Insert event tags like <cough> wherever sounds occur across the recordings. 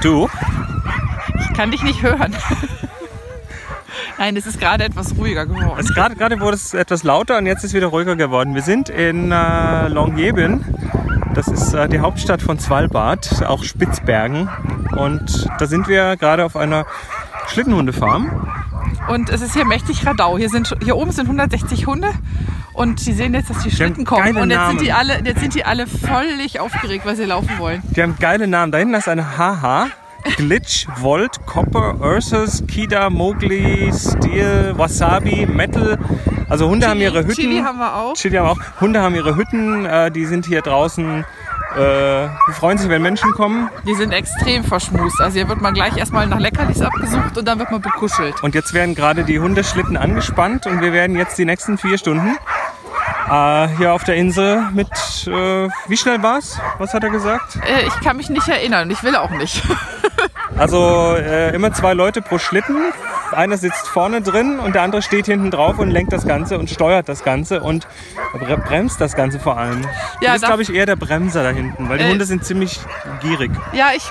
Du? Ich kann dich nicht hören. Nein, es ist gerade etwas ruhiger geworden. Es gerade, gerade wurde es etwas lauter und jetzt ist es wieder ruhiger geworden. Wir sind in äh, Longyearbyen. Das ist äh, die Hauptstadt von Svalbard, auch Spitzbergen. Und da sind wir gerade auf einer Schlittenhundefarm. Und es ist hier mächtig Radau. Hier, sind, hier oben sind 160 Hunde und die sehen jetzt, dass die Schlitten kommen. Und jetzt sind, die alle, jetzt sind die alle völlig aufgeregt, weil sie laufen wollen. Die haben geile Namen. Da hinten ist eine HH. Glitch, Volt, Copper, Ursus, Kida, Mowgli, Steel, Wasabi, Metal. Also Hunde haben ihre Hütten. Chili haben wir auch. Chili haben wir auch. Hunde haben ihre Hütten. Äh, die sind hier draußen. Äh, die freuen sich, wenn Menschen kommen. Die sind extrem verschmust. Also hier wird man gleich erstmal nach Leckerlis abgesucht und dann wird man bekuschelt. Und jetzt werden gerade die Hundeschlitten angespannt und wir werden jetzt die nächsten vier Stunden äh, hier auf der Insel mit. Äh, wie schnell war's? Was hat er gesagt? Äh, ich kann mich nicht erinnern ich will auch nicht. <laughs> Also äh, immer zwei Leute pro Schlitten. Einer sitzt vorne drin und der andere steht hinten drauf und lenkt das Ganze und steuert das Ganze und bre- bremst das Ganze vor allem. Ja, du bist, da- glaube ich, eher der Bremser da hinten, weil die Äh, Hunde sind ziemlich gierig. Ja, ich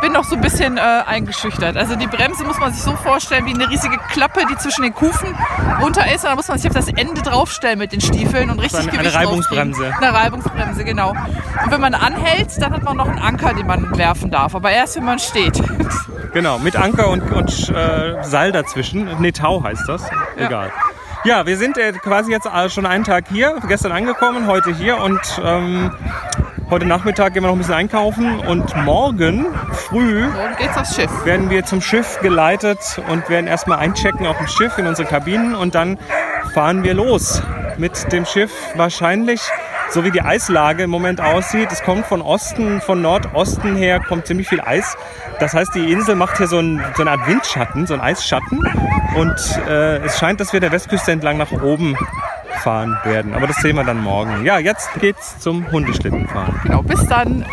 bin noch so ein bisschen äh, eingeschüchtert. Also die Bremse muss man sich so vorstellen wie eine riesige Klappe, die zwischen den Kufen runter ist. Und dann muss man sich auf das Ende draufstellen mit den Stiefeln und richtig eine- eine Gewicht Reibungsbremse. draufkriegen. Eine Reibungsbremse, genau. Und wenn man anhält, dann hat man noch einen Anker, den man werfen darf. Aber erst, wenn man steht. <laughs> Genau, mit Anker und, und äh, Seil dazwischen. Nee, Tau heißt das. Egal. Ja, wir sind äh, quasi jetzt äh, schon einen Tag hier, gestern angekommen, heute hier und ähm, heute Nachmittag gehen wir noch ein bisschen einkaufen und morgen früh Morgen geht's aufs Schiff. werden wir zum Schiff geleitet und werden erstmal einchecken auf dem Schiff in unsere Kabinen und dann fahren wir los mit dem Schiff wahrscheinlich so wie die Eislage im Moment aussieht. Es kommt von Osten, von Nordosten her kommt ziemlich viel Eis. Das heißt, die Insel macht hier so, ein, so eine Art Windschatten, so einen Eisschatten. Und äh, es scheint, dass wir der Westküste entlang nach oben fahren werden. Aber das sehen wir dann morgen. Ja, jetzt geht's zum Hundeschlittenfahren. Genau, bis dann.